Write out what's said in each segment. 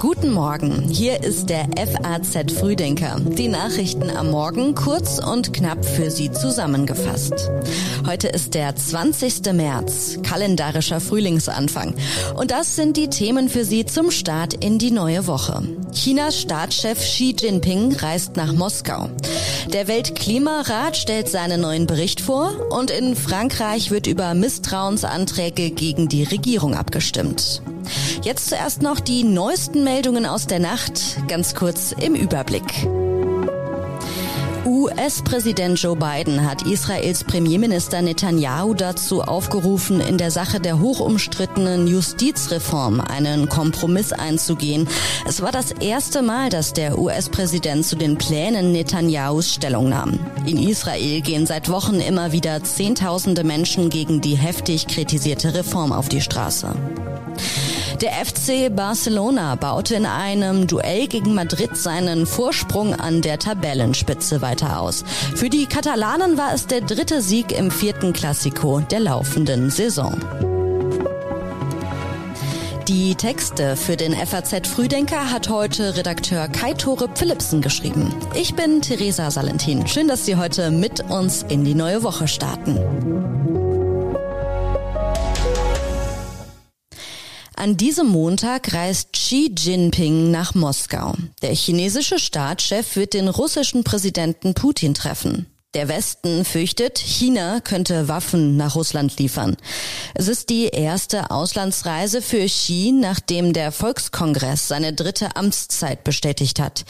Guten Morgen, hier ist der FAZ Frühdenker. Die Nachrichten am Morgen kurz und knapp für Sie zusammengefasst. Heute ist der 20. März, kalendarischer Frühlingsanfang. Und das sind die Themen für Sie zum Start in die neue Woche. Chinas Staatschef Xi Jinping reist nach Moskau. Der Weltklimarat stellt seinen neuen Bericht vor und in Frankreich wird über Misstrauensanträge gegen die Regierung abgestimmt. Jetzt zuerst noch die neuesten Meldungen aus der Nacht, ganz kurz im Überblick. US-Präsident Joe Biden hat Israels Premierminister Netanyahu dazu aufgerufen, in der Sache der hochumstrittenen Justizreform einen Kompromiss einzugehen. Es war das erste Mal, dass der US-Präsident zu den Plänen Netanyahus Stellung nahm. In Israel gehen seit Wochen immer wieder Zehntausende Menschen gegen die heftig kritisierte Reform auf die Straße. Der FC Barcelona baute in einem Duell gegen Madrid seinen Vorsprung an der Tabellenspitze weiter aus. Für die Katalanen war es der dritte Sieg im vierten Klassiko der laufenden Saison. Die Texte für den FAZ Frühdenker hat heute Redakteur Kai Tore Philipsen geschrieben. Ich bin Theresa Salentin. Schön, dass Sie heute mit uns in die neue Woche starten. An diesem Montag reist Xi Jinping nach Moskau. Der chinesische Staatschef wird den russischen Präsidenten Putin treffen. Der Westen fürchtet, China könnte Waffen nach Russland liefern. Es ist die erste Auslandsreise für Xi, nachdem der Volkskongress seine dritte Amtszeit bestätigt hat.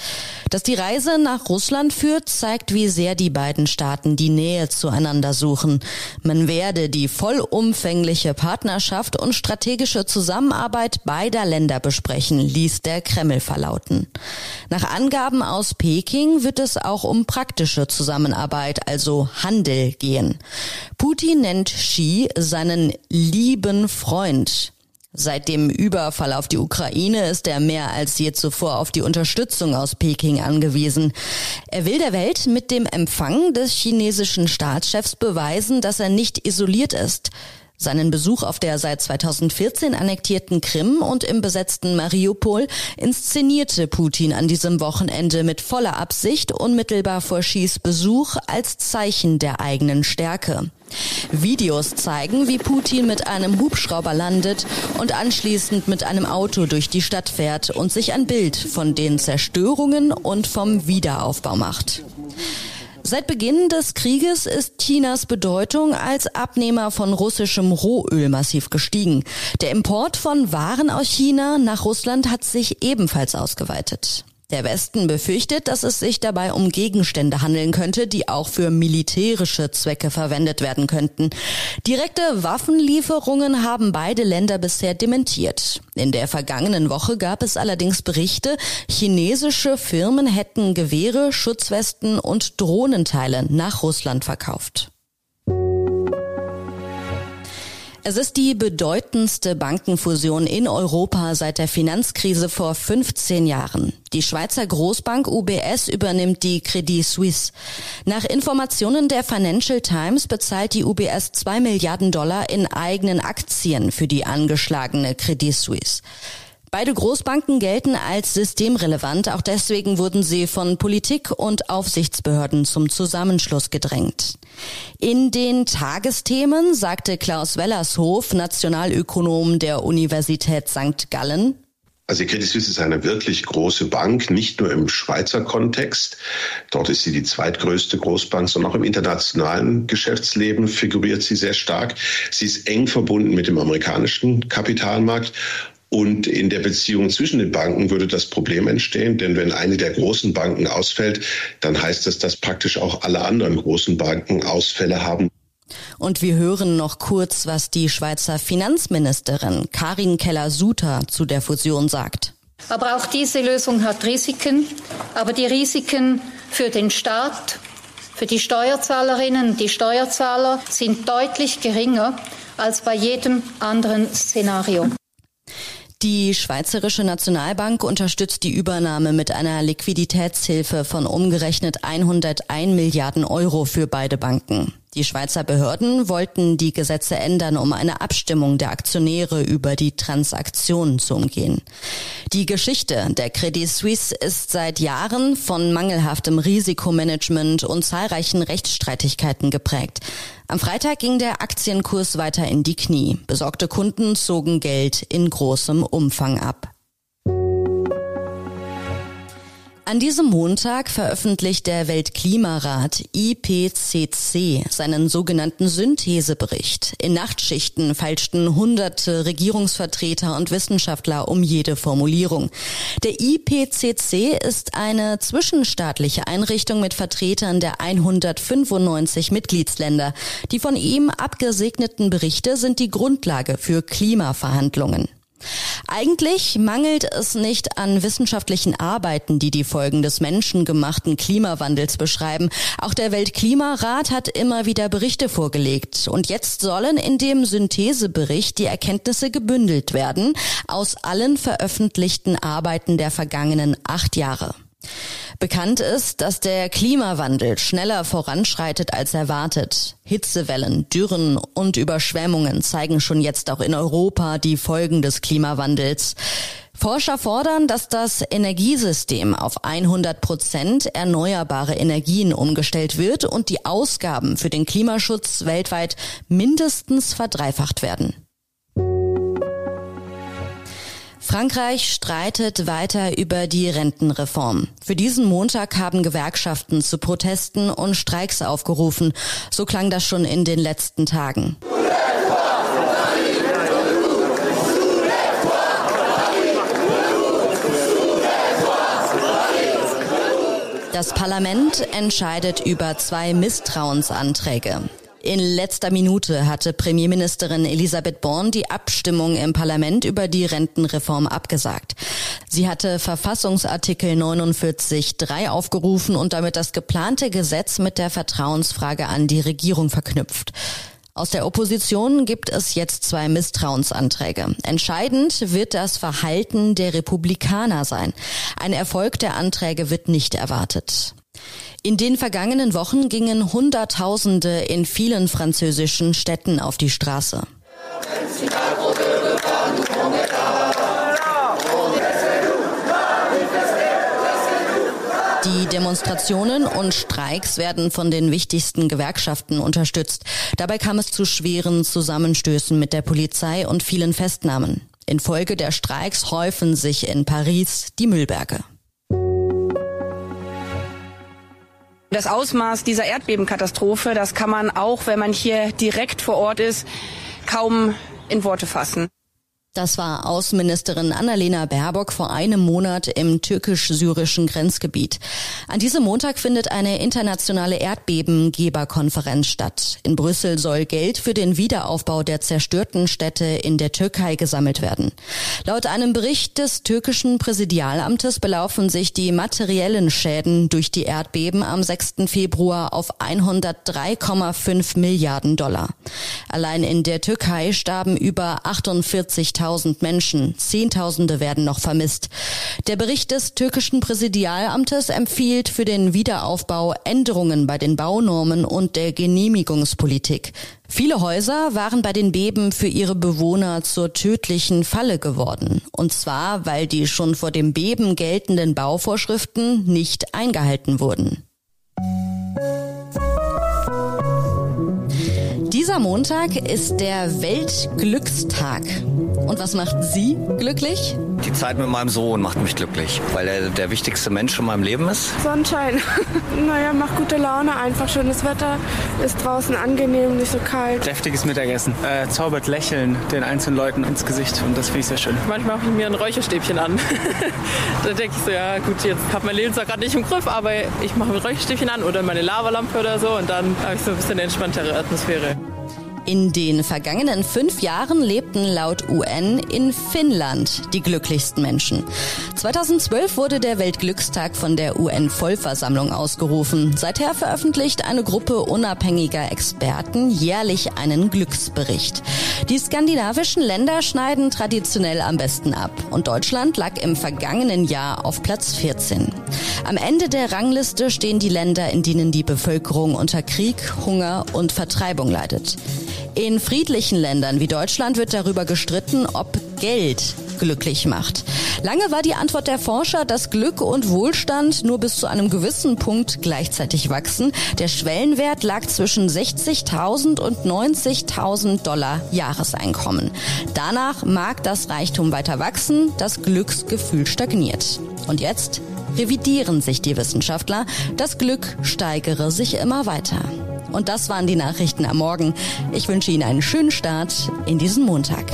Dass die Reise nach Russland führt, zeigt, wie sehr die beiden Staaten die Nähe zueinander suchen. Man werde die vollumfängliche Partnerschaft und strategische Zusammenarbeit beider Länder besprechen, ließ der Kreml verlauten. Nach Angaben aus Peking wird es auch um praktische Zusammenarbeit Arbeit, also Handel gehen. Putin nennt Xi seinen lieben Freund. Seit dem Überfall auf die Ukraine ist er mehr als je zuvor auf die Unterstützung aus Peking angewiesen. Er will der Welt mit dem Empfang des chinesischen Staatschefs beweisen, dass er nicht isoliert ist. Seinen Besuch auf der seit 2014 annektierten Krim und im besetzten Mariupol inszenierte Putin an diesem Wochenende mit voller Absicht unmittelbar vor Xis Besuch als Zeichen der eigenen Stärke. Videos zeigen, wie Putin mit einem Hubschrauber landet und anschließend mit einem Auto durch die Stadt fährt und sich ein Bild von den Zerstörungen und vom Wiederaufbau macht. Seit Beginn des Krieges ist Chinas Bedeutung als Abnehmer von russischem Rohöl massiv gestiegen. Der Import von Waren aus China nach Russland hat sich ebenfalls ausgeweitet. Der Westen befürchtet, dass es sich dabei um Gegenstände handeln könnte, die auch für militärische Zwecke verwendet werden könnten. Direkte Waffenlieferungen haben beide Länder bisher dementiert. In der vergangenen Woche gab es allerdings Berichte, chinesische Firmen hätten Gewehre, Schutzwesten und Drohnenteile nach Russland verkauft. Es ist die bedeutendste Bankenfusion in Europa seit der Finanzkrise vor 15 Jahren. Die Schweizer Großbank UBS übernimmt die Credit Suisse. Nach Informationen der Financial Times bezahlt die UBS zwei Milliarden Dollar in eigenen Aktien für die angeschlagene Credit Suisse. Beide Großbanken gelten als systemrelevant. Auch deswegen wurden sie von Politik und Aufsichtsbehörden zum Zusammenschluss gedrängt. In den Tagesthemen sagte Klaus Wellershof, Nationalökonom der Universität St. Gallen, also Credit Suisse ist eine wirklich große Bank, nicht nur im Schweizer Kontext. Dort ist sie die zweitgrößte Großbank, sondern auch im internationalen Geschäftsleben figuriert sie sehr stark. Sie ist eng verbunden mit dem amerikanischen Kapitalmarkt und in der Beziehung zwischen den Banken würde das Problem entstehen, denn wenn eine der großen Banken ausfällt, dann heißt das, dass praktisch auch alle anderen großen Banken Ausfälle haben. Und wir hören noch kurz, was die Schweizer Finanzministerin Karin Keller-Suter zu der Fusion sagt. Aber auch diese Lösung hat Risiken. Aber die Risiken für den Staat, für die Steuerzahlerinnen und die Steuerzahler sind deutlich geringer als bei jedem anderen Szenario. Die Schweizerische Nationalbank unterstützt die Übernahme mit einer Liquiditätshilfe von umgerechnet 101 Milliarden Euro für beide Banken. Die Schweizer Behörden wollten die Gesetze ändern, um eine Abstimmung der Aktionäre über die Transaktionen zu umgehen. Die Geschichte der Credit Suisse ist seit Jahren von mangelhaftem Risikomanagement und zahlreichen Rechtsstreitigkeiten geprägt. Am Freitag ging der Aktienkurs weiter in die Knie. Besorgte Kunden zogen Geld in großem Umfang ab. An diesem Montag veröffentlicht der Weltklimarat IPCC seinen sogenannten Synthesebericht. In Nachtschichten feilschten hunderte Regierungsvertreter und Wissenschaftler um jede Formulierung. Der IPCC ist eine zwischenstaatliche Einrichtung mit Vertretern der 195 Mitgliedsländer. Die von ihm abgesegneten Berichte sind die Grundlage für Klimaverhandlungen. Eigentlich mangelt es nicht an wissenschaftlichen Arbeiten, die die Folgen des menschengemachten Klimawandels beschreiben. Auch der Weltklimarat hat immer wieder Berichte vorgelegt. Und jetzt sollen in dem Synthesebericht die Erkenntnisse gebündelt werden aus allen veröffentlichten Arbeiten der vergangenen acht Jahre. Bekannt ist, dass der Klimawandel schneller voranschreitet als erwartet. Hitzewellen, Dürren und Überschwemmungen zeigen schon jetzt auch in Europa die Folgen des Klimawandels. Forscher fordern, dass das Energiesystem auf 100 Prozent erneuerbare Energien umgestellt wird und die Ausgaben für den Klimaschutz weltweit mindestens verdreifacht werden. Frankreich streitet weiter über die Rentenreform. Für diesen Montag haben Gewerkschaften zu Protesten und Streiks aufgerufen. So klang das schon in den letzten Tagen. Das Parlament entscheidet über zwei Misstrauensanträge. In letzter Minute hatte Premierministerin Elisabeth Born die Abstimmung im Parlament über die Rentenreform abgesagt. Sie hatte Verfassungsartikel 49.3 aufgerufen und damit das geplante Gesetz mit der Vertrauensfrage an die Regierung verknüpft. Aus der Opposition gibt es jetzt zwei Misstrauensanträge. Entscheidend wird das Verhalten der Republikaner sein. Ein Erfolg der Anträge wird nicht erwartet. In den vergangenen Wochen gingen Hunderttausende in vielen französischen Städten auf die Straße. Die Demonstrationen und Streiks werden von den wichtigsten Gewerkschaften unterstützt. Dabei kam es zu schweren Zusammenstößen mit der Polizei und vielen Festnahmen. Infolge der Streiks häufen sich in Paris die Müllberge. Das Ausmaß dieser Erdbebenkatastrophe, das kann man auch, wenn man hier direkt vor Ort ist, kaum in Worte fassen. Das war Außenministerin Annalena Baerbock vor einem Monat im türkisch-syrischen Grenzgebiet. An diesem Montag findet eine internationale Erdbebengeberkonferenz statt. In Brüssel soll Geld für den Wiederaufbau der zerstörten Städte in der Türkei gesammelt werden. Laut einem Bericht des türkischen Präsidialamtes belaufen sich die materiellen Schäden durch die Erdbeben am 6. Februar auf 103,5 Milliarden Dollar. Allein in der Türkei starben über 48.000 10.000 Menschen. Zehntausende werden noch vermisst. Der Bericht des türkischen Präsidialamtes empfiehlt für den Wiederaufbau Änderungen bei den Baunormen und der Genehmigungspolitik. Viele Häuser waren bei den Beben für ihre Bewohner zur tödlichen Falle geworden. Und zwar, weil die schon vor dem Beben geltenden Bauvorschriften nicht eingehalten wurden. Dieser Montag ist der Weltglückstag. Und was macht Sie glücklich? Die Zeit mit meinem Sohn macht mich glücklich, weil er der wichtigste Mensch in meinem Leben ist. Sonnenschein. naja, macht gute Laune, einfach schönes Wetter, ist draußen angenehm, nicht so kalt. Deftiges Mittagessen, äh, zaubert Lächeln den einzelnen Leuten ins Gesicht und das finde ich sehr schön. Manchmal mache ich mir ein Räucherstäbchen an. da denke ich so, ja gut, jetzt habe mein Leben zwar gerade nicht im Griff, aber ich mache ein Räucherstäbchen an oder meine Lavalampe oder so und dann habe ich so ein bisschen eine entspanntere Atmosphäre. In den vergangenen fünf Jahren lebten laut UN in Finnland die glücklichsten Menschen. 2012 wurde der Weltglückstag von der UN-Vollversammlung ausgerufen. Seither veröffentlicht eine Gruppe unabhängiger Experten jährlich einen Glücksbericht. Die skandinavischen Länder schneiden traditionell am besten ab und Deutschland lag im vergangenen Jahr auf Platz 14. Am Ende der Rangliste stehen die Länder, in denen die Bevölkerung unter Krieg, Hunger und Vertreibung leidet. In friedlichen Ländern wie Deutschland wird darüber gestritten, ob Geld glücklich macht. Lange war die Antwort der Forscher, dass Glück und Wohlstand nur bis zu einem gewissen Punkt gleichzeitig wachsen. Der Schwellenwert lag zwischen 60.000 und 90.000 Dollar Jahreseinkommen. Danach mag das Reichtum weiter wachsen, das Glücksgefühl stagniert. Und jetzt revidieren sich die Wissenschaftler. Das Glück steigere sich immer weiter. Und das waren die Nachrichten am Morgen. Ich wünsche Ihnen einen schönen Start in diesen Montag.